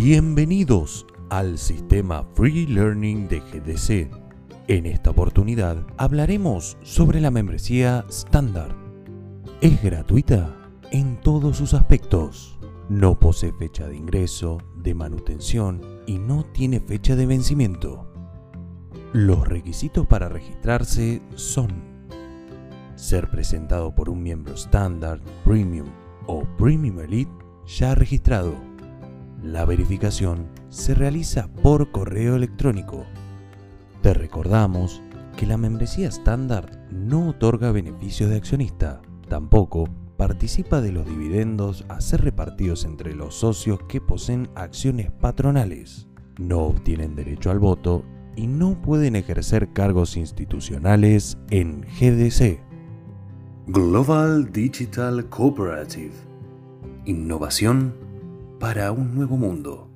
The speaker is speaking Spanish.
Bienvenidos al sistema Free Learning de GDC. En esta oportunidad hablaremos sobre la membresía estándar. Es gratuita en todos sus aspectos. No posee fecha de ingreso, de manutención y no tiene fecha de vencimiento. Los requisitos para registrarse son ser presentado por un miembro estándar, premium o premium elite ya registrado. La verificación se realiza por correo electrónico. Te recordamos que la membresía estándar no otorga beneficios de accionista, tampoco participa de los dividendos a ser repartidos entre los socios que poseen acciones patronales. No obtienen derecho al voto y no pueden ejercer cargos institucionales en GDC. Global Digital Cooperative. Innovación para un nuevo mundo.